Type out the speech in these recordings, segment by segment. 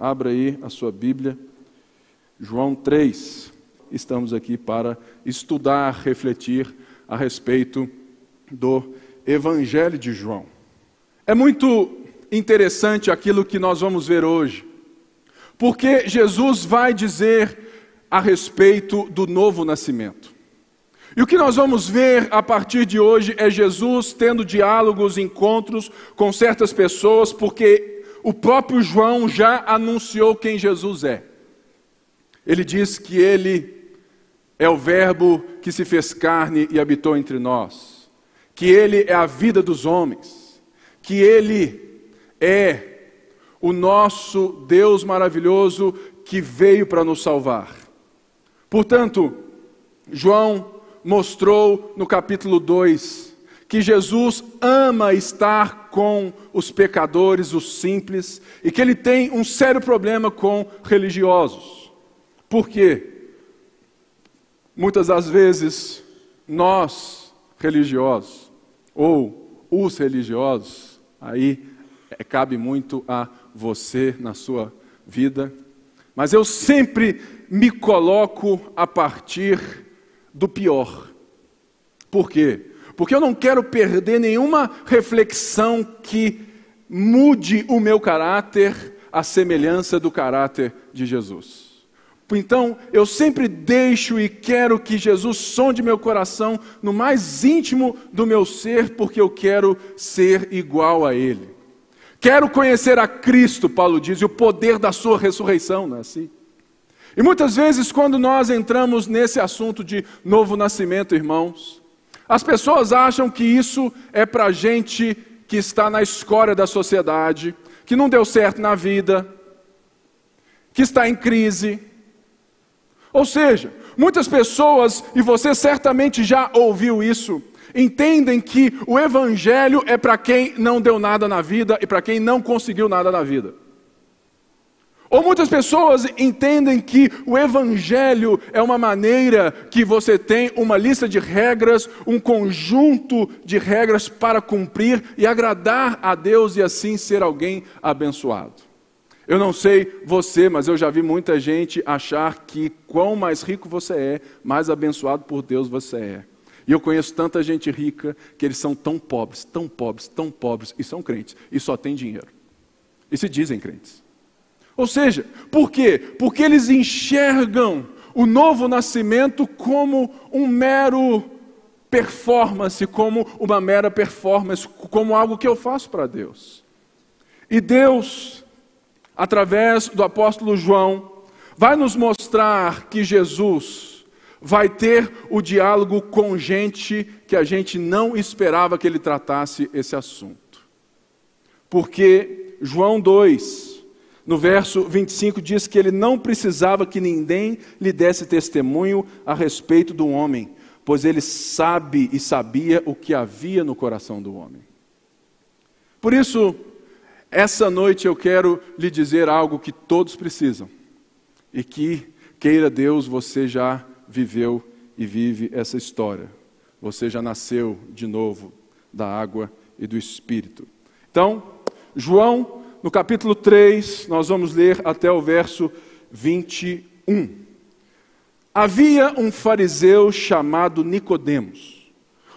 Abra aí a sua Bíblia, João 3. Estamos aqui para estudar, refletir a respeito do Evangelho de João. É muito interessante aquilo que nós vamos ver hoje, porque Jesus vai dizer a respeito do novo nascimento. E o que nós vamos ver a partir de hoje é Jesus tendo diálogos, encontros com certas pessoas, porque o próprio João já anunciou quem Jesus é. Ele diz que ele é o Verbo que se fez carne e habitou entre nós, que ele é a vida dos homens, que ele é o nosso Deus maravilhoso que veio para nos salvar. Portanto, João mostrou no capítulo 2 que Jesus ama estar com os pecadores, os simples, e que ele tem um sério problema com religiosos. Por quê? Muitas das vezes nós, religiosos, ou os religiosos, aí é, cabe muito a você na sua vida, mas eu sempre me coloco a partir do pior. Por quê? Porque eu não quero perder nenhuma reflexão que mude o meu caráter à semelhança do caráter de Jesus. Então, eu sempre deixo e quero que Jesus sonde meu coração no mais íntimo do meu ser, porque eu quero ser igual a Ele. Quero conhecer a Cristo, Paulo diz, e o poder da Sua ressurreição, não é assim? E muitas vezes, quando nós entramos nesse assunto de novo nascimento, irmãos, as pessoas acham que isso é para gente que está na escória da sociedade, que não deu certo na vida, que está em crise. Ou seja, muitas pessoas, e você certamente já ouviu isso, entendem que o Evangelho é para quem não deu nada na vida e para quem não conseguiu nada na vida. Ou muitas pessoas entendem que o Evangelho é uma maneira que você tem uma lista de regras, um conjunto de regras para cumprir e agradar a Deus e assim ser alguém abençoado. Eu não sei você, mas eu já vi muita gente achar que quão mais rico você é, mais abençoado por Deus você é. E eu conheço tanta gente rica que eles são tão pobres, tão pobres, tão pobres e são crentes e só têm dinheiro. E se dizem crentes. Ou seja, por quê? Porque eles enxergam o novo nascimento como um mero performance, como uma mera performance, como algo que eu faço para Deus. E Deus, através do apóstolo João, vai nos mostrar que Jesus vai ter o diálogo com gente que a gente não esperava que ele tratasse esse assunto. Porque João 2, no verso 25 diz que ele não precisava que ninguém lhe desse testemunho a respeito do homem, pois ele sabe e sabia o que havia no coração do homem. Por isso, essa noite eu quero lhe dizer algo que todos precisam e que, queira Deus, você já viveu e vive essa história. Você já nasceu de novo da água e do Espírito. Então, João no capítulo 3, nós vamos ler até o verso 21. Havia um fariseu chamado Nicodemos,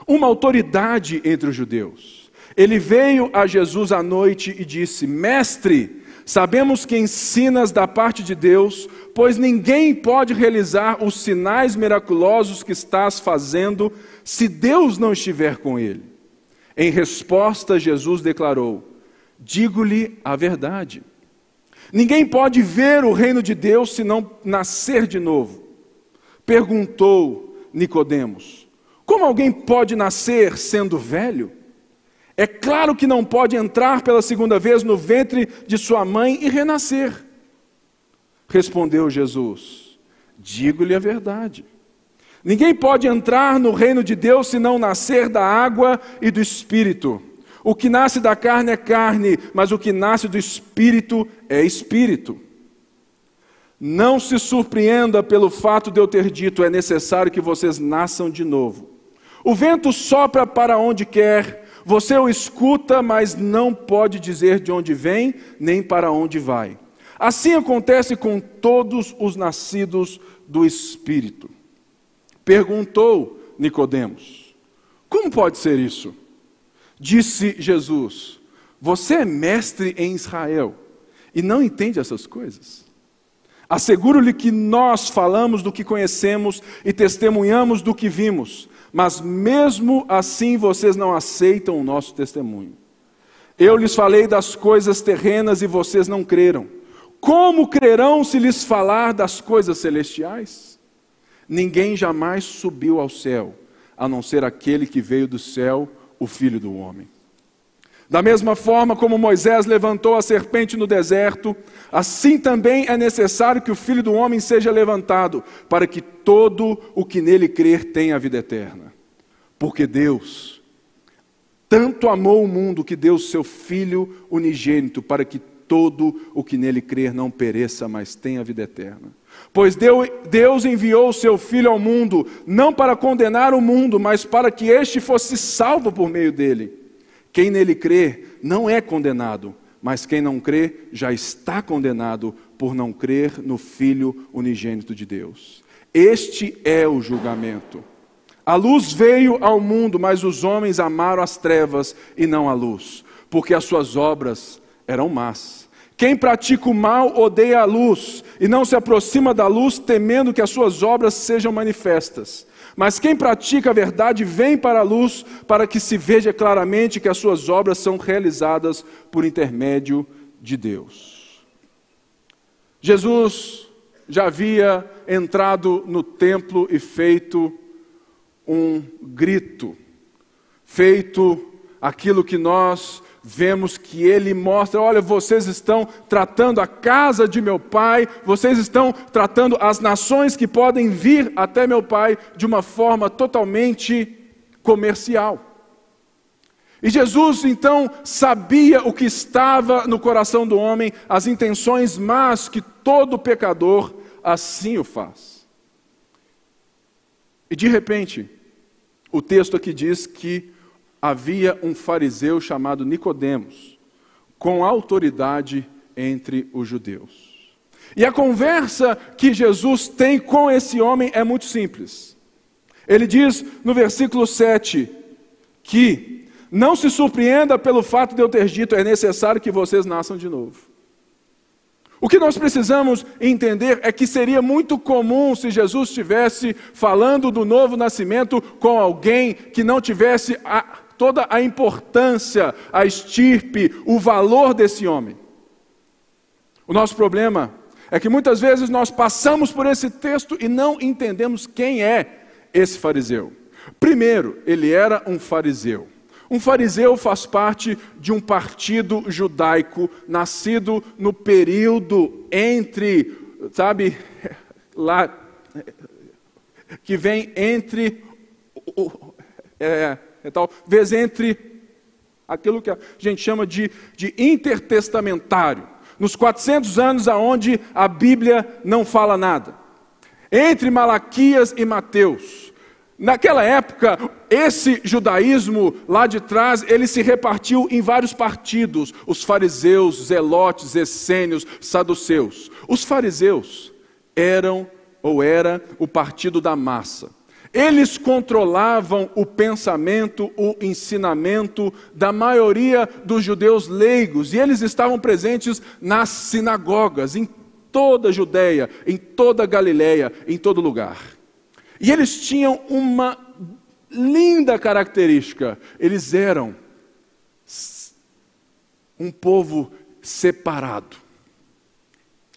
uma autoridade entre os judeus. Ele veio a Jesus à noite e disse: Mestre, sabemos que ensinas da parte de Deus, pois ninguém pode realizar os sinais miraculosos que estás fazendo se Deus não estiver com ele. Em resposta, Jesus declarou: Digo-lhe a verdade. Ninguém pode ver o reino de Deus se não nascer de novo. Perguntou Nicodemos: Como alguém pode nascer sendo velho? É claro que não pode entrar pela segunda vez no ventre de sua mãe e renascer. Respondeu Jesus: Digo-lhe a verdade. Ninguém pode entrar no reino de Deus se não nascer da água e do espírito. O que nasce da carne é carne, mas o que nasce do espírito é espírito. Não se surpreenda pelo fato de eu ter dito: é necessário que vocês nasçam de novo. O vento sopra para onde quer, você o escuta, mas não pode dizer de onde vem nem para onde vai. Assim acontece com todos os nascidos do Espírito. Perguntou Nicodemos: Como pode ser isso? Disse Jesus: Você é mestre em Israel e não entende essas coisas? Asseguro-lhe que nós falamos do que conhecemos e testemunhamos do que vimos, mas mesmo assim vocês não aceitam o nosso testemunho. Eu lhes falei das coisas terrenas e vocês não creram. Como crerão se lhes falar das coisas celestiais? Ninguém jamais subiu ao céu, a não ser aquele que veio do céu, o Filho do Homem. Da mesma forma como Moisés levantou a serpente no deserto, assim também é necessário que o Filho do Homem seja levantado, para que todo o que nele crer tenha a vida eterna. Porque Deus tanto amou o mundo que deu seu Filho unigênito, para que todo o que nele crer não pereça, mas tenha vida eterna. Pois Deus enviou o seu Filho ao mundo, não para condenar o mundo, mas para que este fosse salvo por meio dele. Quem nele crê não é condenado, mas quem não crê já está condenado por não crer no Filho unigênito de Deus. Este é o julgamento. A luz veio ao mundo, mas os homens amaram as trevas e não a luz, porque as suas obras eram más. Quem pratica o mal odeia a luz e não se aproxima da luz, temendo que as suas obras sejam manifestas. Mas quem pratica a verdade vem para a luz, para que se veja claramente que as suas obras são realizadas por intermédio de Deus. Jesus já havia entrado no templo e feito um grito, feito aquilo que nós vemos que ele mostra: olha, vocês estão tratando a casa de meu pai, vocês estão tratando as nações que podem vir até meu pai de uma forma totalmente comercial. E Jesus então sabia o que estava no coração do homem, as intenções más que todo pecador assim o faz. E de repente, o texto aqui diz que havia um fariseu chamado Nicodemos, com autoridade entre os judeus. E a conversa que Jesus tem com esse homem é muito simples. Ele diz no versículo 7 que não se surpreenda pelo fato de eu ter dito é necessário que vocês nasçam de novo. O que nós precisamos entender é que seria muito comum se Jesus estivesse falando do novo nascimento com alguém que não tivesse a, toda a importância, a estirpe, o valor desse homem. O nosso problema é que muitas vezes nós passamos por esse texto e não entendemos quem é esse fariseu. Primeiro, ele era um fariseu. Um fariseu faz parte de um partido judaico nascido no período entre, sabe, lá, que vem entre é, e talvez entre aquilo que a gente chama de, de intertestamentário, nos 400 anos aonde a Bíblia não fala nada. Entre Malaquias e Mateus. Naquela época, esse judaísmo lá de trás, ele se repartiu em vários partidos: os fariseus, zelotes, essênios, saduceus. Os fariseus eram ou era o partido da massa. Eles controlavam o pensamento, o ensinamento da maioria dos judeus leigos, e eles estavam presentes nas sinagogas, em toda a Judéia, em toda a Galiléia, em todo lugar. E eles tinham uma linda característica: eles eram um povo separado.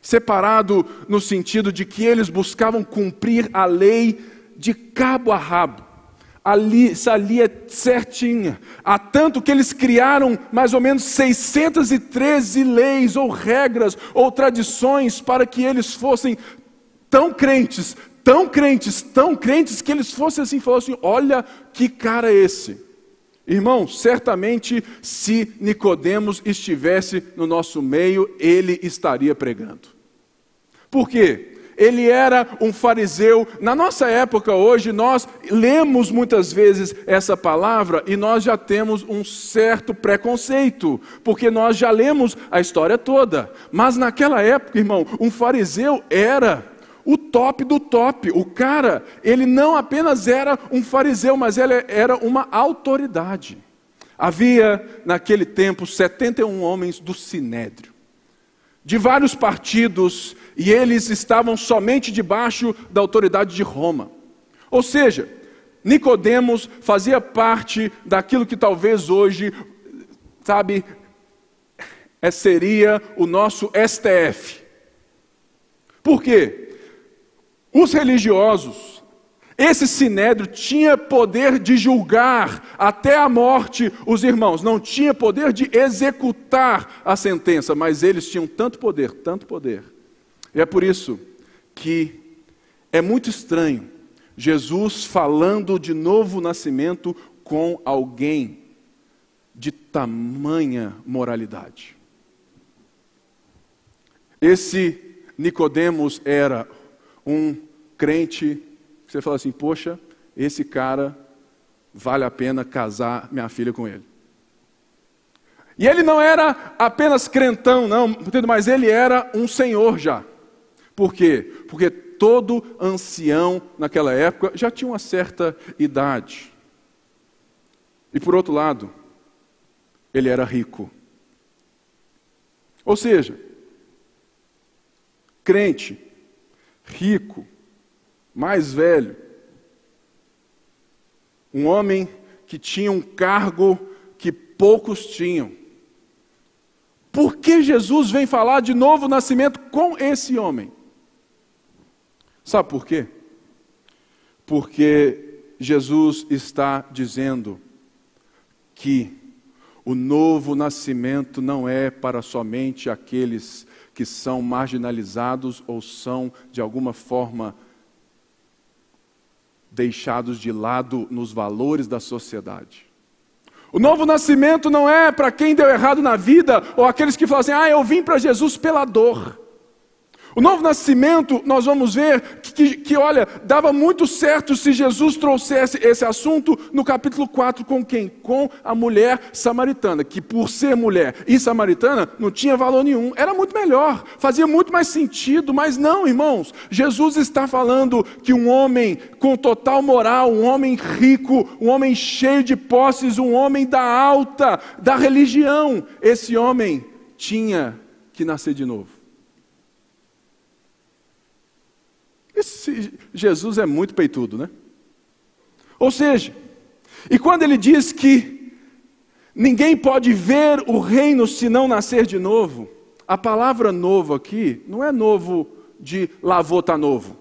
Separado no sentido de que eles buscavam cumprir a lei de cabo a rabo. Ali, essa ali é certinha. Há tanto que eles criaram mais ou menos 613 leis, ou regras, ou tradições, para que eles fossem tão crentes, tão crentes, tão crentes, que eles fossem assim, falassem: olha que cara é esse. Irmão, certamente se Nicodemos estivesse no nosso meio, ele estaria pregando. Por quê? Ele era um fariseu. Na nossa época hoje, nós lemos muitas vezes essa palavra e nós já temos um certo preconceito, porque nós já lemos a história toda. Mas naquela época, irmão, um fariseu era o top do top. O cara, ele não apenas era um fariseu, mas ele era uma autoridade. Havia naquele tempo 71 homens do sinédrio de vários partidos e eles estavam somente debaixo da autoridade de Roma. Ou seja, Nicodemos fazia parte daquilo que talvez hoje, sabe, é, seria o nosso STF. Por quê? Os religiosos esse sinédrio tinha poder de julgar até a morte os irmãos, não tinha poder de executar a sentença, mas eles tinham tanto poder, tanto poder. E é por isso que é muito estranho Jesus falando de novo nascimento com alguém de tamanha moralidade. Esse Nicodemos era um crente você fala assim: poxa, esse cara vale a pena casar minha filha com ele. E ele não era apenas crentão, não, mas ele era um senhor já. Por quê? Porque todo ancião naquela época já tinha uma certa idade. E por outro lado, ele era rico. Ou seja, crente, rico, mais velho, um homem que tinha um cargo que poucos tinham. Por que Jesus vem falar de novo nascimento com esse homem? Sabe por quê? Porque Jesus está dizendo que o novo nascimento não é para somente aqueles que são marginalizados ou são de alguma forma deixados de lado nos valores da sociedade. O novo nascimento não é para quem deu errado na vida ou aqueles que falam assim: ah, eu vim para Jesus pela dor. O novo nascimento, nós vamos ver que, que, que, olha, dava muito certo se Jesus trouxesse esse assunto no capítulo 4 com quem? Com a mulher samaritana, que por ser mulher e samaritana não tinha valor nenhum, era muito melhor, fazia muito mais sentido, mas não, irmãos, Jesus está falando que um homem com total moral, um homem rico, um homem cheio de posses, um homem da alta, da religião, esse homem tinha que nascer de novo. Esse Jesus é muito peitudo, né? Ou seja, e quando ele diz que ninguém pode ver o reino se não nascer de novo, a palavra novo aqui não é novo de lavou tá novo.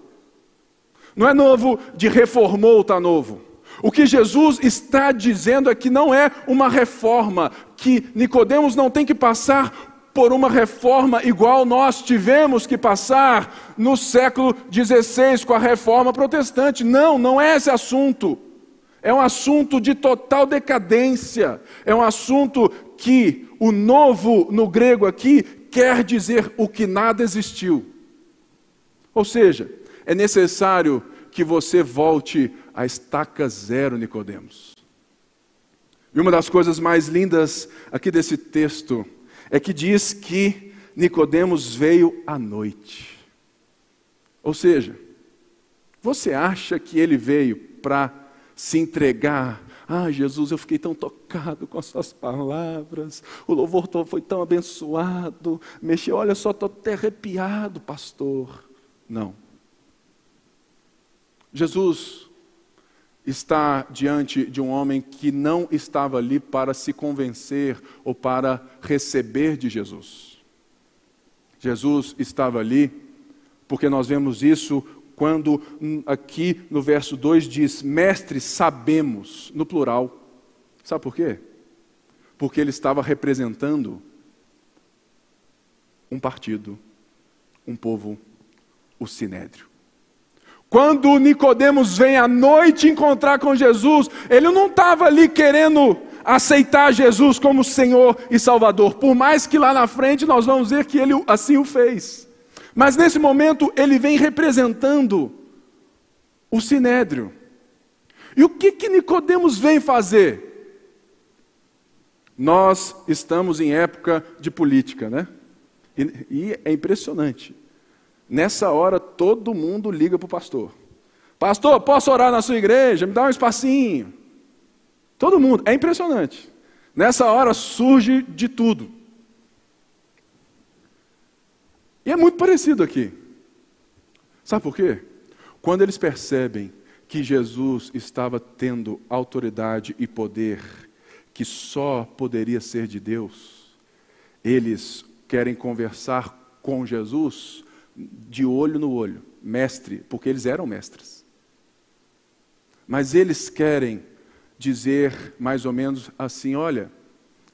Não é novo de reformou tá novo. O que Jesus está dizendo é que não é uma reforma, que Nicodemos não tem que passar por uma reforma igual nós tivemos que passar no século XVI com a reforma protestante. Não, não é esse assunto. É um assunto de total decadência. É um assunto que o novo no grego aqui quer dizer o que nada existiu. Ou seja, é necessário que você volte à estaca zero, Nicodemos. E uma das coisas mais lindas aqui desse texto é que diz que Nicodemos veio à noite. Ou seja, você acha que ele veio para se entregar? Ah, Jesus, eu fiquei tão tocado com as suas palavras, o louvor foi tão abençoado, mexeu, olha só, estou até arrepiado, pastor. Não. Jesus está diante de um homem que não estava ali para se convencer ou para receber de Jesus. Jesus estava ali porque nós vemos isso quando hum, aqui no verso 2 diz: Mestre, sabemos, no plural. Sabe por quê? Porque ele estava representando um partido, um povo, o sinédrio. Quando Nicodemos vem à noite encontrar com Jesus, ele não estava ali querendo aceitar Jesus como Senhor e Salvador, por mais que lá na frente nós vamos ver que ele assim o fez. Mas nesse momento ele vem representando o sinédrio. E o que que Nicodemos vem fazer? Nós estamos em época de política, né? E, e é impressionante. Nessa hora todo mundo liga para o pastor. Pastor, posso orar na sua igreja? Me dá um espacinho. Todo mundo. É impressionante. Nessa hora surge de tudo. E é muito parecido aqui. Sabe por quê? Quando eles percebem que Jesus estava tendo autoridade e poder que só poderia ser de Deus, eles querem conversar com Jesus de olho no olho, mestre, porque eles eram mestres. Mas eles querem dizer mais ou menos assim: olha,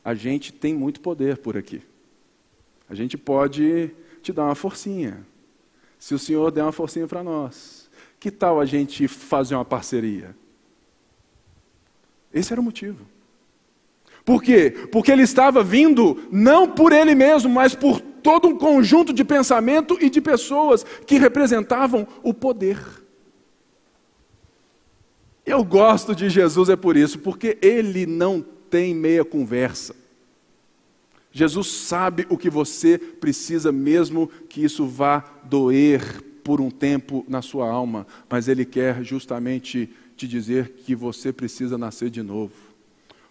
a gente tem muito poder por aqui. A gente pode te dar uma forcinha. Se o Senhor der uma forcinha para nós, que tal a gente fazer uma parceria? Esse era o motivo. Por quê? Porque ele estava vindo não por ele mesmo, mas por todo um conjunto de pensamento e de pessoas que representavam o poder. Eu gosto de Jesus é por isso, porque ele não tem meia conversa. Jesus sabe o que você precisa, mesmo que isso vá doer por um tempo na sua alma, mas Ele quer justamente te dizer que você precisa nascer de novo.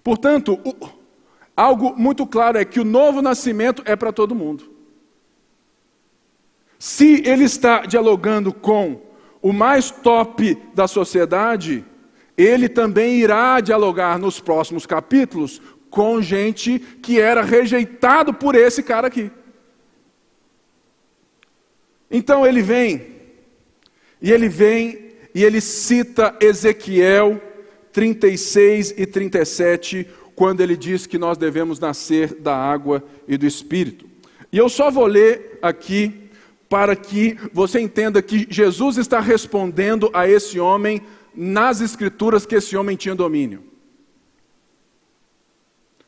Portanto, o, algo muito claro é que o novo nascimento é para todo mundo. Se ele está dialogando com o mais top da sociedade, ele também irá dialogar nos próximos capítulos com gente que era rejeitado por esse cara aqui. Então ele vem, e ele vem, e ele cita Ezequiel 36 e 37, quando ele diz que nós devemos nascer da água e do Espírito. E eu só vou ler aqui para que você entenda que Jesus está respondendo a esse homem nas Escrituras que esse homem tinha domínio.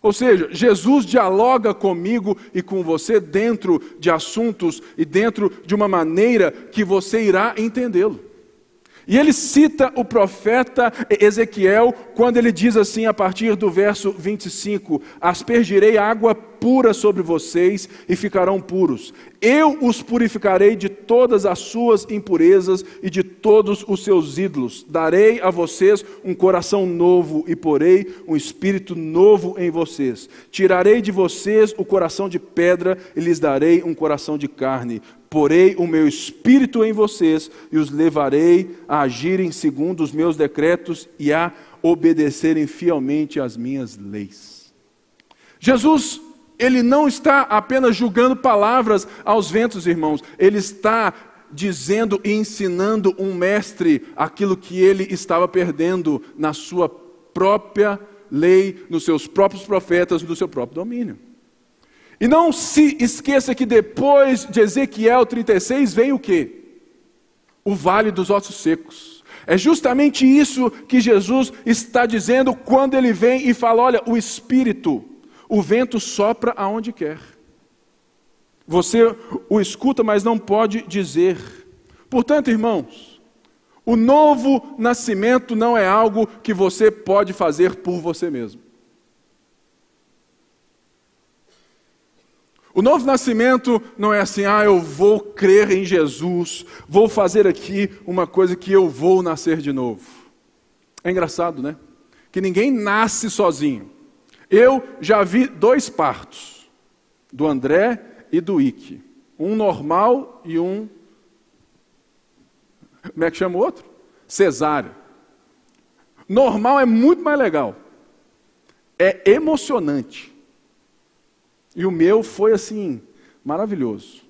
Ou seja, Jesus dialoga comigo e com você dentro de assuntos e dentro de uma maneira que você irá entendê-lo. E ele cita o profeta Ezequiel quando ele diz assim, a partir do verso 25: Aspergirei água pura sobre vocês e ficarão puros. Eu os purificarei de todas as suas impurezas e de todos os seus ídolos. Darei a vocês um coração novo e porei um espírito novo em vocês. Tirarei de vocês o coração de pedra e lhes darei um coração de carne. Porei o meu espírito em vocês e os levarei a agirem segundo os meus decretos e a obedecerem fielmente às minhas leis. Jesus ele não está apenas julgando palavras aos ventos, irmãos, ele está dizendo e ensinando um mestre aquilo que ele estava perdendo na sua própria lei, nos seus próprios profetas, no seu próprio domínio. E não se esqueça que depois de Ezequiel 36 vem o que? O vale dos ossos secos. É justamente isso que Jesus está dizendo quando ele vem e fala: olha, o Espírito o vento sopra aonde quer. Você o escuta, mas não pode dizer. Portanto, irmãos, o novo nascimento não é algo que você pode fazer por você mesmo. O novo nascimento não é assim, ah, eu vou crer em Jesus, vou fazer aqui uma coisa que eu vou nascer de novo. É engraçado, né? Que ninguém nasce sozinho. Eu já vi dois partos, do André e do Ike. Um normal e um. Como é que chama o outro? Cesáreo. Normal é muito mais legal. É emocionante. E o meu foi assim, maravilhoso.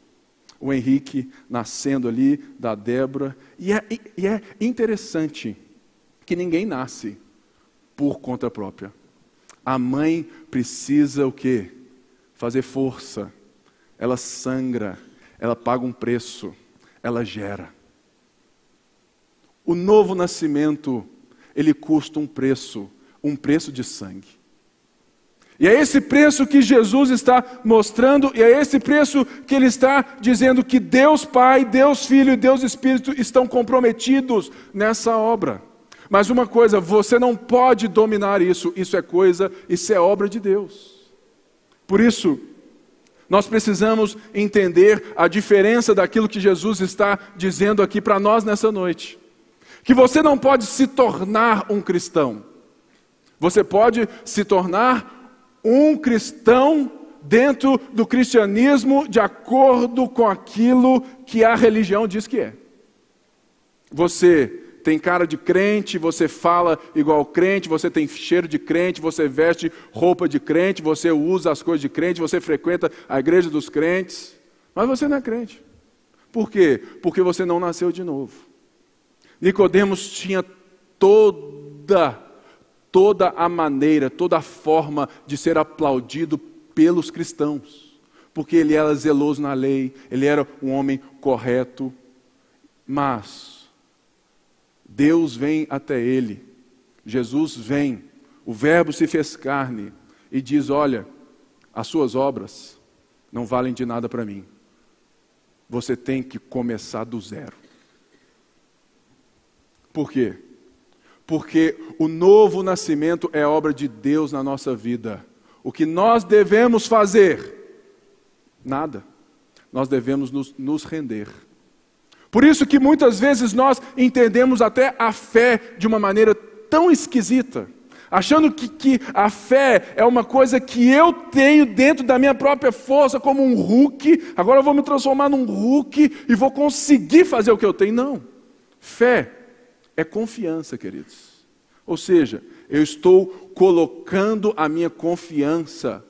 O Henrique nascendo ali, da Débora. E é, e é interessante que ninguém nasce por conta própria. A mãe precisa o quê? Fazer força. Ela sangra, ela paga um preço, ela gera. O novo nascimento, ele custa um preço, um preço de sangue. E é esse preço que Jesus está mostrando, e é esse preço que ele está dizendo que Deus Pai, Deus Filho e Deus Espírito estão comprometidos nessa obra. Mas uma coisa, você não pode dominar isso, isso é coisa, isso é obra de Deus. Por isso, nós precisamos entender a diferença daquilo que Jesus está dizendo aqui para nós nessa noite. Que você não pode se tornar um cristão, você pode se tornar um cristão dentro do cristianismo de acordo com aquilo que a religião diz que é. Você tem cara de crente, você fala igual crente, você tem cheiro de crente, você veste roupa de crente, você usa as coisas de crente, você frequenta a igreja dos crentes, mas você não é crente. Por quê? Porque você não nasceu de novo. Nicodemos tinha toda toda a maneira, toda a forma de ser aplaudido pelos cristãos, porque ele era zeloso na lei, ele era um homem correto, mas Deus vem até ele, Jesus vem, o Verbo se fez carne e diz: Olha, as suas obras não valem de nada para mim, você tem que começar do zero. Por quê? porque o novo nascimento é obra de Deus na nossa vida. O que nós devemos fazer? Nada. Nós devemos nos, nos render. Por isso que muitas vezes nós entendemos até a fé de uma maneira tão esquisita, achando que, que, a fé é uma coisa que eu tenho dentro da minha própria força, como um Hulk, agora eu vou me transformar num Hulk e vou conseguir fazer o que eu tenho. Não. Fé é confiança, queridos. Ou seja, eu estou colocando a minha confiança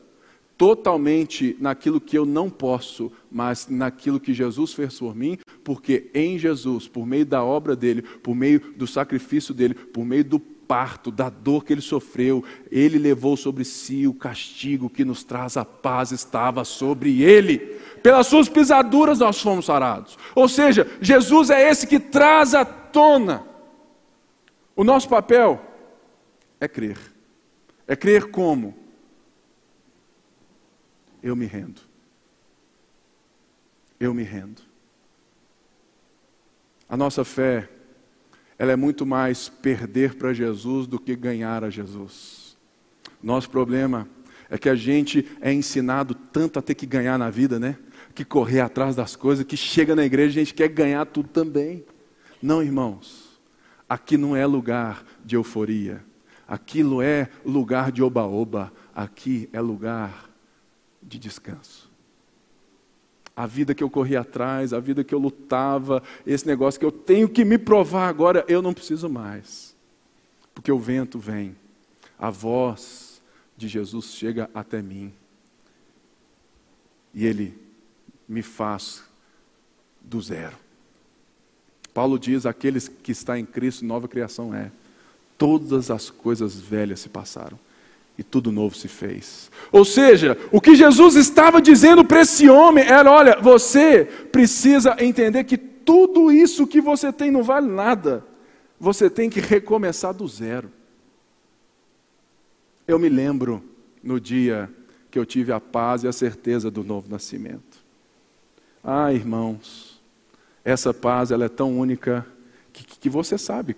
totalmente naquilo que eu não posso, mas naquilo que Jesus fez por mim, porque em Jesus, por meio da obra dele, por meio do sacrifício dele, por meio do parto, da dor que ele sofreu, ele levou sobre si o castigo que nos traz a paz, estava sobre ele. Pelas suas pisaduras nós fomos sarados. Ou seja, Jesus é esse que traz à tona o nosso papel é crer. É crer como? Eu me rendo. Eu me rendo. A nossa fé, ela é muito mais perder para Jesus do que ganhar a Jesus. Nosso problema é que a gente é ensinado tanto a ter que ganhar na vida, né? Que correr atrás das coisas, que chega na igreja a gente quer ganhar tudo também. Não, irmãos. Aqui não é lugar de euforia. Aquilo é lugar de oba-oba. Aqui é lugar de descanso. A vida que eu corri atrás, a vida que eu lutava, esse negócio que eu tenho que me provar agora, eu não preciso mais. Porque o vento vem, a voz de Jesus chega até mim. E ele me faz do zero. Paulo diz: aqueles que está em Cristo, nova criação é. Todas as coisas velhas se passaram e tudo novo se fez. Ou seja, o que Jesus estava dizendo para esse homem era: olha, você precisa entender que tudo isso que você tem não vale nada. Você tem que recomeçar do zero. Eu me lembro no dia que eu tive a paz e a certeza do novo nascimento. Ah, irmãos, essa paz ela é tão única que, que você sabe.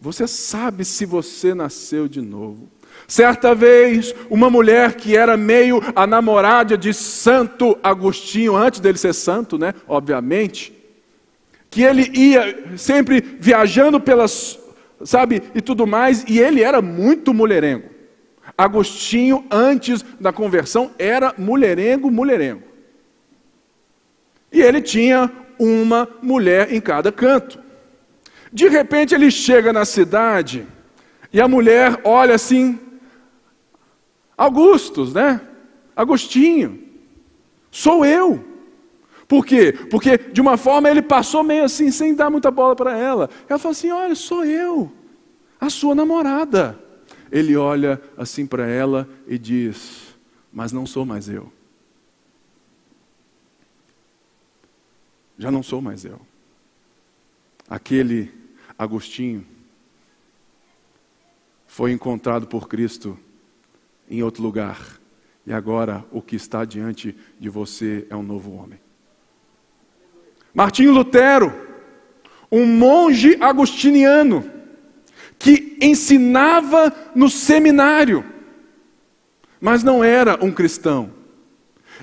Você sabe se você nasceu de novo. Certa vez, uma mulher que era meio a namorada de Santo Agostinho, antes dele ser santo, né? Obviamente, que ele ia sempre viajando pelas, sabe, e tudo mais, e ele era muito mulherengo. Agostinho, antes da conversão, era mulherengo, mulherengo. E ele tinha uma mulher em cada canto. De repente ele chega na cidade e a mulher olha assim, Augustus, né? Agostinho, sou eu. Por quê? Porque de uma forma ele passou meio assim, sem dar muita bola para ela. Ela falou assim: Olha, sou eu, a sua namorada. Ele olha assim para ela e diz: Mas não sou mais eu. Já não sou mais eu. Aquele Agostinho foi encontrado por Cristo em outro lugar. E agora o que está diante de você é um novo homem. Martinho Lutero, um monge agostiniano, que ensinava no seminário, mas não era um cristão.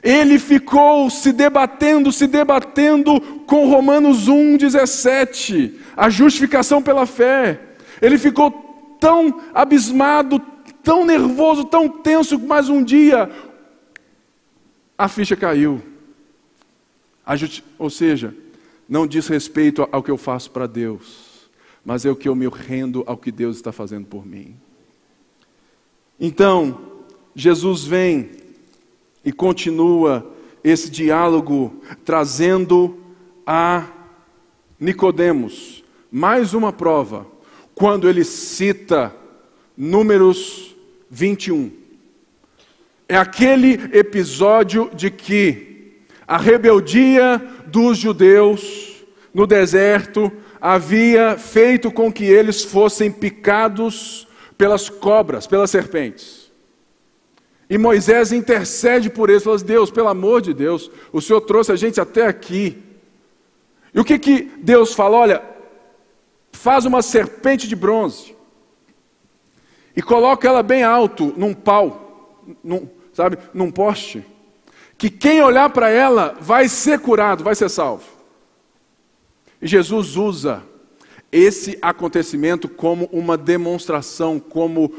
Ele ficou se debatendo, se debatendo com Romanos 1,17, a justificação pela fé. Ele ficou tão abismado, tão nervoso, tão tenso, mas um dia a ficha caiu. Ou seja, não diz respeito ao que eu faço para Deus, mas é o que eu me rendo ao que Deus está fazendo por mim. Então, Jesus vem e continua esse diálogo trazendo a Nicodemos mais uma prova quando ele cita Números 21. É aquele episódio de que a rebeldia dos judeus no deserto havia feito com que eles fossem picados pelas cobras, pelas serpentes. E Moisés intercede por eles, fala: assim, Deus, pelo amor de Deus, o Senhor trouxe a gente até aqui. E o que, que Deus fala? Olha, faz uma serpente de bronze e coloca ela bem alto num pau, num, sabe, num poste, que quem olhar para ela vai ser curado, vai ser salvo. E Jesus usa esse acontecimento como uma demonstração, como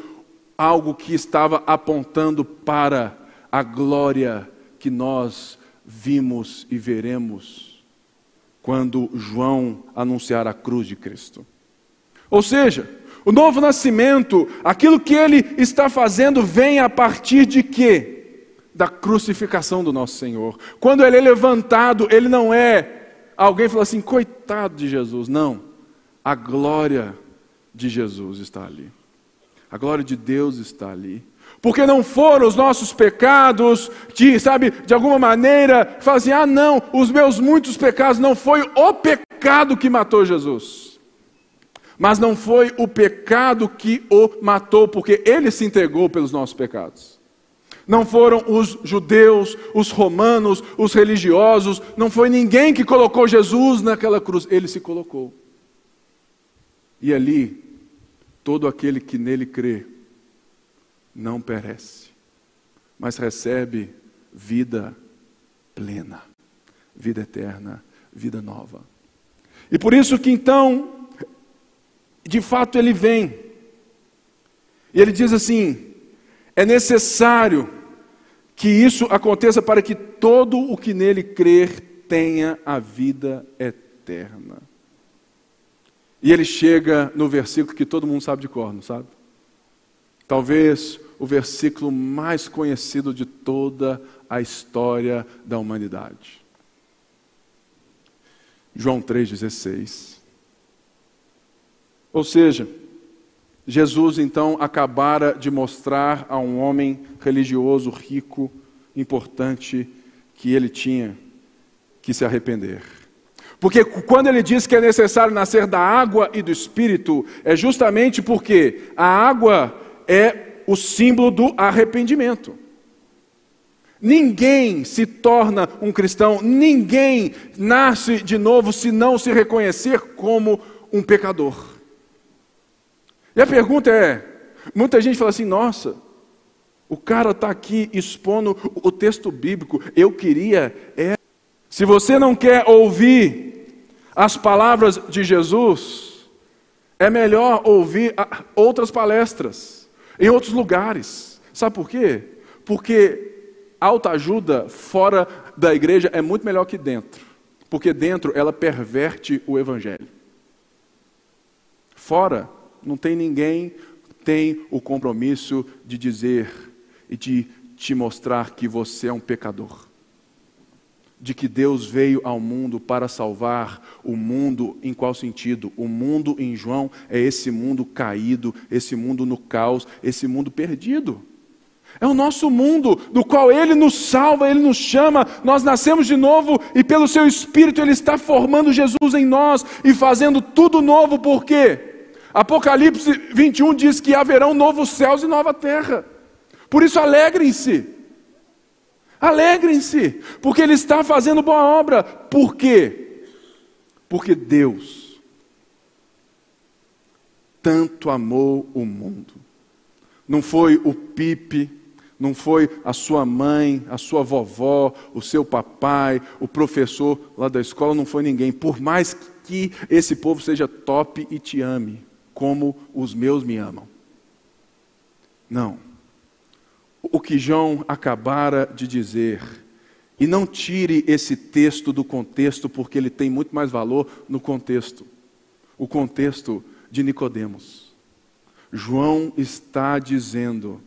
algo que estava apontando para a glória que nós vimos e veremos quando João anunciar a cruz de Cristo. Ou seja, o novo nascimento, aquilo que ele está fazendo, vem a partir de quê? Da crucificação do nosso Senhor. Quando ele é levantado, ele não é alguém fala assim, coitado de Jesus. Não. A glória de Jesus está ali. A glória de Deus está ali. Porque não foram os nossos pecados que, sabe, de alguma maneira, fazem, ah, não, os meus muitos pecados, não foi o pecado que matou Jesus. Mas não foi o pecado que o matou, porque ele se entregou pelos nossos pecados. Não foram os judeus, os romanos, os religiosos, não foi ninguém que colocou Jesus naquela cruz, ele se colocou. E ali Todo aquele que nele crê não perece, mas recebe vida plena, vida eterna, vida nova. E por isso que então, de fato, ele vem. E ele diz assim: é necessário que isso aconteça para que todo o que nele crer tenha a vida eterna. E ele chega no versículo que todo mundo sabe de cor, não sabe? Talvez o versículo mais conhecido de toda a história da humanidade. João 3,16. Ou seja, Jesus então acabara de mostrar a um homem religioso, rico, importante, que ele tinha que se arrepender. Porque quando ele diz que é necessário nascer da água e do espírito, é justamente porque a água é o símbolo do arrependimento. Ninguém se torna um cristão, ninguém nasce de novo se não se reconhecer como um pecador. E a pergunta é: muita gente fala assim, nossa, o cara está aqui expondo o texto bíblico, eu queria. É. Se você não quer ouvir as palavras de Jesus, é melhor ouvir outras palestras, em outros lugares. Sabe por quê? Porque autoajuda fora da igreja é muito melhor que dentro. Porque dentro ela perverte o evangelho. Fora, não tem ninguém tem o compromisso de dizer e de te mostrar que você é um pecador de que Deus veio ao mundo para salvar o mundo, em qual sentido? O mundo em João é esse mundo caído, esse mundo no caos, esse mundo perdido. É o nosso mundo, do qual Ele nos salva, Ele nos chama, nós nascemos de novo e pelo Seu Espírito Ele está formando Jesus em nós e fazendo tudo novo, por quê? Apocalipse 21 diz que haverão novos céus e nova terra. Por isso, alegrem-se. Alegrem-se, porque Ele está fazendo boa obra. Por quê? Porque Deus tanto amou o mundo. Não foi o Pipe, não foi a sua mãe, a sua vovó, o seu papai, o professor lá da escola, não foi ninguém. Por mais que esse povo seja top e te ame, como os meus me amam. Não o que João acabara de dizer. E não tire esse texto do contexto, porque ele tem muito mais valor no contexto. O contexto de Nicodemos. João está dizendo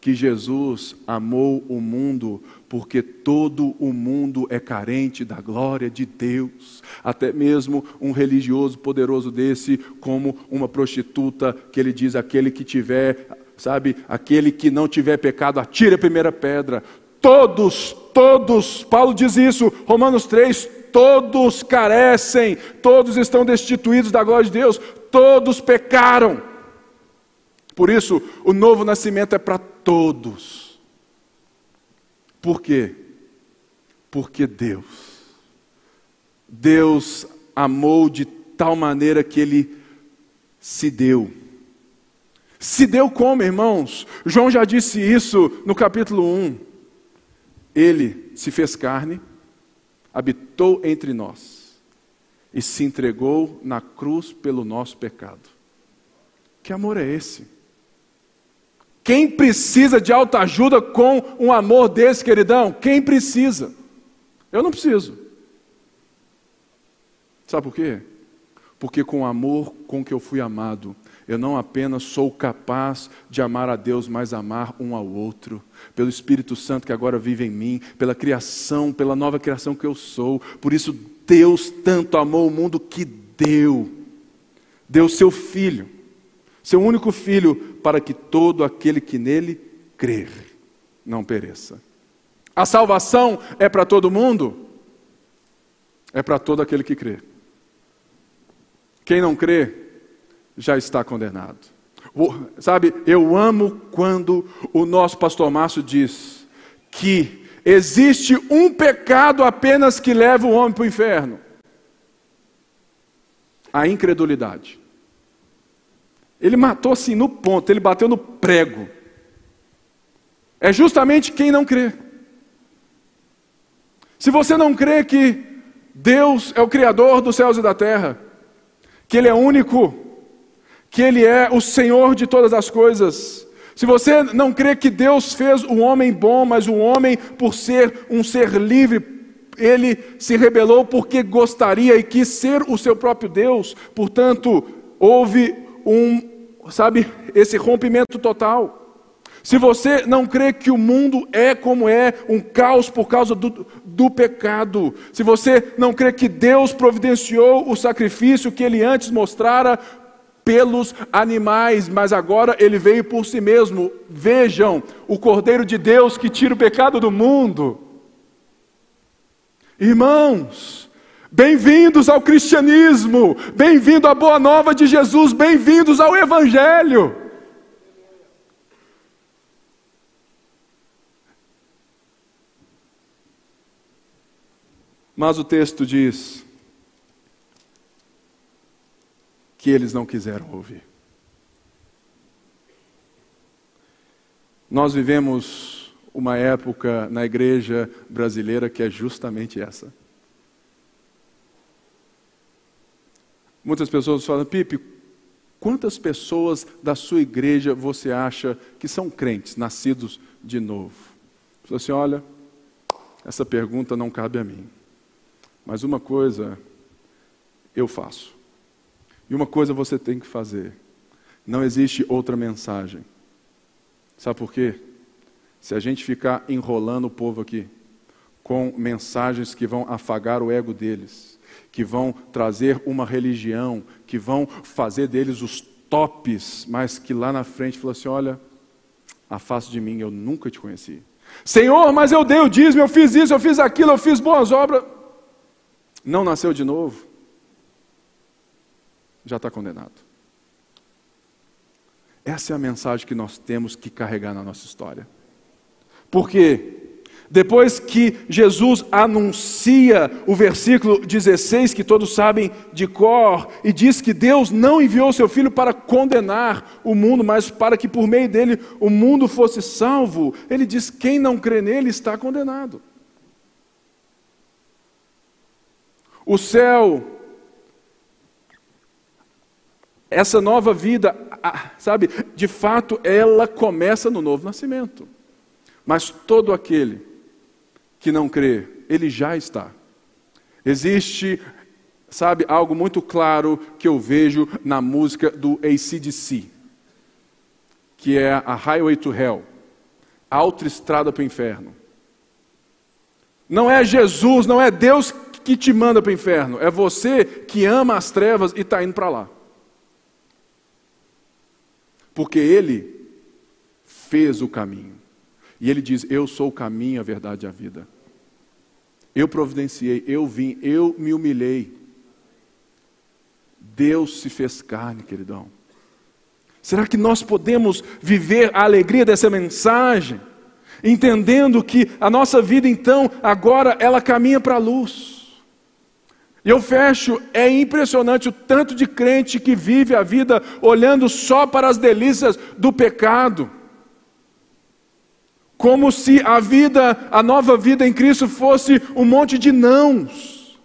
que Jesus amou o mundo porque todo o mundo é carente da glória de Deus. Até mesmo um religioso poderoso desse, como uma prostituta, que ele diz: aquele que tiver sabe? Aquele que não tiver pecado, atire a primeira pedra. Todos, todos, Paulo diz isso, Romanos 3, todos carecem, todos estão destituídos da glória de Deus, todos pecaram. Por isso, o novo nascimento é para todos. Por quê? Porque Deus, Deus amou de tal maneira que Ele se deu se deu como, irmãos? João já disse isso no capítulo 1. Ele se fez carne, habitou entre nós e se entregou na cruz pelo nosso pecado. Que amor é esse? Quem precisa de autoajuda com um amor desse, queridão? Quem precisa? Eu não preciso. Sabe por quê? Porque com o amor com que eu fui amado, eu não apenas sou capaz de amar a Deus, mas amar um ao outro, pelo Espírito Santo que agora vive em mim, pela criação, pela nova criação que eu sou. Por isso, Deus tanto amou o mundo que deu, deu seu Filho, seu único Filho, para que todo aquele que nele crer não pereça. A salvação é para todo mundo? É para todo aquele que crê. Quem não crê, já está condenado. Sabe, eu amo quando o nosso pastor Márcio diz que existe um pecado apenas que leva o homem para o inferno: a incredulidade. Ele matou assim no ponto, ele bateu no prego. É justamente quem não crê. Se você não crê que Deus é o Criador dos céus e da terra, que Ele é único, que Ele é o Senhor de todas as coisas. Se você não crê que Deus fez o homem bom, mas o homem, por ser um ser livre, ele se rebelou porque gostaria e quis ser o seu próprio Deus, portanto, houve um, sabe, esse rompimento total. Se você não crê que o mundo é como é, um caos por causa do, do pecado, se você não crê que Deus providenciou o sacrifício que ele antes mostrara pelos animais, mas agora ele veio por si mesmo. Vejam, o Cordeiro de Deus que tira o pecado do mundo. Irmãos, bem-vindos ao cristianismo, bem-vindo à boa nova de Jesus, bem-vindos ao Evangelho. Mas o texto diz: que eles não quiseram ouvir. Nós vivemos uma época na igreja brasileira que é justamente essa. Muitas pessoas falam, Pipe, quantas pessoas da sua igreja você acha que são crentes, nascidos de novo? Falou assim: olha, essa pergunta não cabe a mim. Mas uma coisa eu faço. E uma coisa você tem que fazer: não existe outra mensagem. Sabe por quê? Se a gente ficar enrolando o povo aqui com mensagens que vão afagar o ego deles, que vão trazer uma religião, que vão fazer deles os tops, mas que lá na frente falou assim: olha, afaste de mim, eu nunca te conheci. Senhor, mas eu dei o dízimo, eu fiz isso, eu fiz aquilo, eu fiz boas obras. Não nasceu de novo já está condenado. Essa é a mensagem que nós temos que carregar na nossa história. Por quê? Depois que Jesus anuncia o versículo 16, que todos sabem de cor, e diz que Deus não enviou seu filho para condenar o mundo, mas para que por meio dele o mundo fosse salvo, ele diz: quem não crê nele está condenado. O céu, essa nova vida, sabe, de fato, ela começa no novo nascimento. Mas todo aquele que não crê, ele já está. Existe, sabe, algo muito claro que eu vejo na música do ACDC, que é a Highway to Hell, a autoestrada para o inferno. Não é Jesus, não é Deus que te manda para o inferno, é você que ama as trevas e está indo para lá. Porque Ele fez o caminho. E Ele diz: Eu sou o caminho, a verdade e a vida. Eu providenciei, eu vim, eu me humilhei. Deus se fez carne, queridão. Será que nós podemos viver a alegria dessa mensagem, entendendo que a nossa vida então, agora, ela caminha para a luz? E eu fecho, é impressionante o tanto de crente que vive a vida olhando só para as delícias do pecado como se a vida, a nova vida em Cristo fosse um monte de nãos.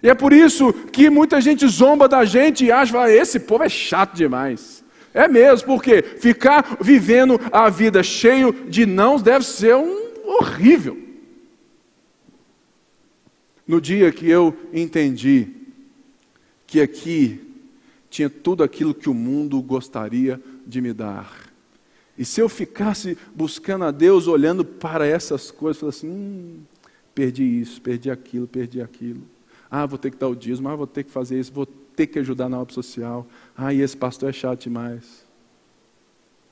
E é por isso que muita gente zomba da gente e acha, ah, esse povo é chato demais. É mesmo, porque ficar vivendo a vida cheio de nãos deve ser um horrível. No dia que eu entendi que aqui tinha tudo aquilo que o mundo gostaria de me dar, e se eu ficasse buscando a Deus, olhando para essas coisas, falando assim: hum, perdi isso, perdi aquilo, perdi aquilo. Ah, vou ter que dar o dízimo, ah, vou ter que fazer isso, vou ter que ajudar na obra social. Ah, e esse pastor é chato demais.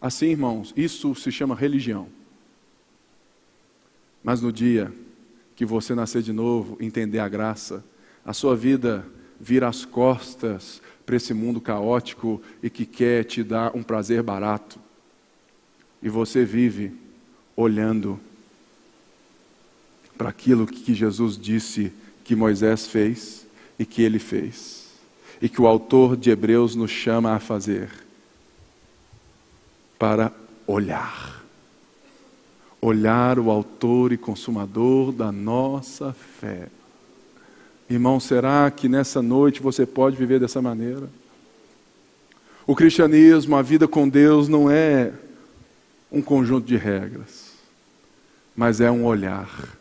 Assim, irmãos, isso se chama religião. Mas no dia que você nascer de novo, entender a graça, a sua vida vira as costas para esse mundo caótico e que quer te dar um prazer barato e você vive olhando para aquilo que Jesus disse que Moisés fez e que ele fez, e que o autor de Hebreus nos chama a fazer, para olhar. Olhar o autor e consumador da nossa fé. Irmão, será que nessa noite você pode viver dessa maneira? O cristianismo, a vida com Deus não é um conjunto de regras, mas é um olhar.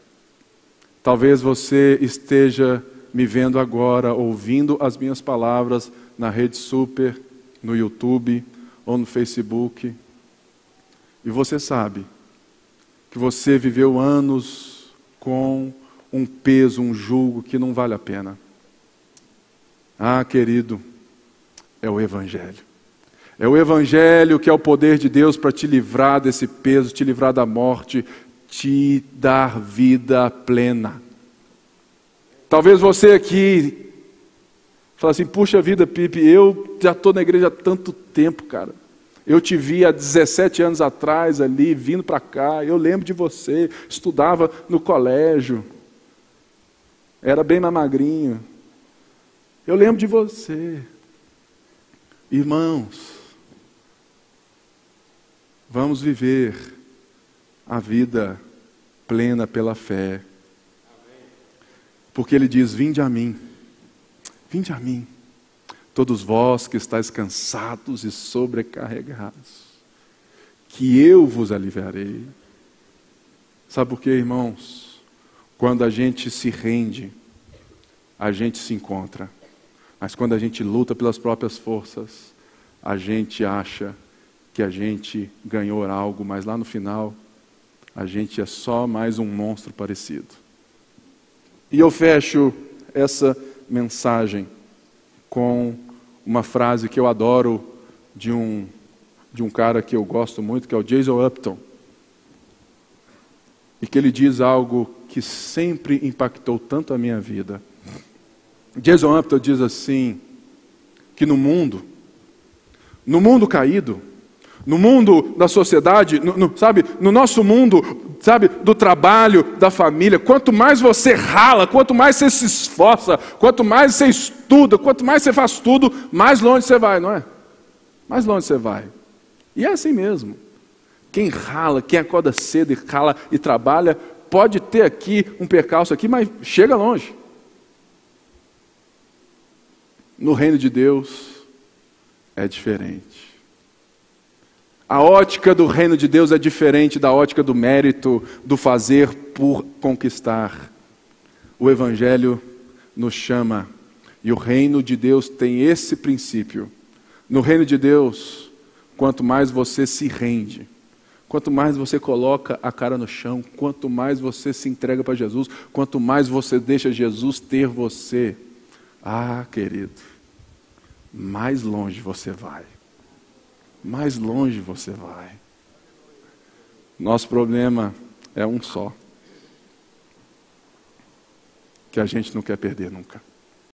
Talvez você esteja me vendo agora, ouvindo as minhas palavras na Rede Super, no YouTube ou no Facebook, e você sabe que você viveu anos com um peso, um julgo que não vale a pena. Ah, querido, é o Evangelho. É o Evangelho que é o poder de Deus para te livrar desse peso, te livrar da morte, te dar vida plena. Talvez você aqui fale assim: puxa vida, Pipe, eu já estou na igreja há tanto tempo, cara. Eu te vi há 17 anos atrás ali, vindo para cá. Eu lembro de você, estudava no colégio, era bem mais magrinho. Eu lembro de você. Irmãos, Vamos viver a vida plena pela fé. Porque ele diz: Vinde a mim, vinde a mim, todos vós que estáis cansados e sobrecarregados, que eu vos aliviarei. Sabe por quê, irmãos? Quando a gente se rende, a gente se encontra. Mas quando a gente luta pelas próprias forças, a gente acha que a gente ganhou algo, mas lá no final a gente é só mais um monstro parecido. E eu fecho essa mensagem com uma frase que eu adoro de um, de um cara que eu gosto muito, que é o Jason Upton. E que ele diz algo que sempre impactou tanto a minha vida. Jason Upton diz assim: que no mundo, no mundo caído, No mundo da sociedade, no, no, sabe, no nosso mundo, sabe, do trabalho, da família, quanto mais você rala, quanto mais você se esforça, quanto mais você estuda, quanto mais você faz tudo, mais longe você vai, não é? Mais longe você vai. E é assim mesmo. Quem rala, quem acorda cedo e rala e trabalha, pode ter aqui um percalço aqui, mas chega longe. No reino de Deus é diferente. A ótica do reino de Deus é diferente da ótica do mérito, do fazer por conquistar. O Evangelho nos chama, e o reino de Deus tem esse princípio. No reino de Deus, quanto mais você se rende, quanto mais você coloca a cara no chão, quanto mais você se entrega para Jesus, quanto mais você deixa Jesus ter você, ah, querido, mais longe você vai mais longe você vai. Nosso problema é um só. Que a gente não quer perder nunca.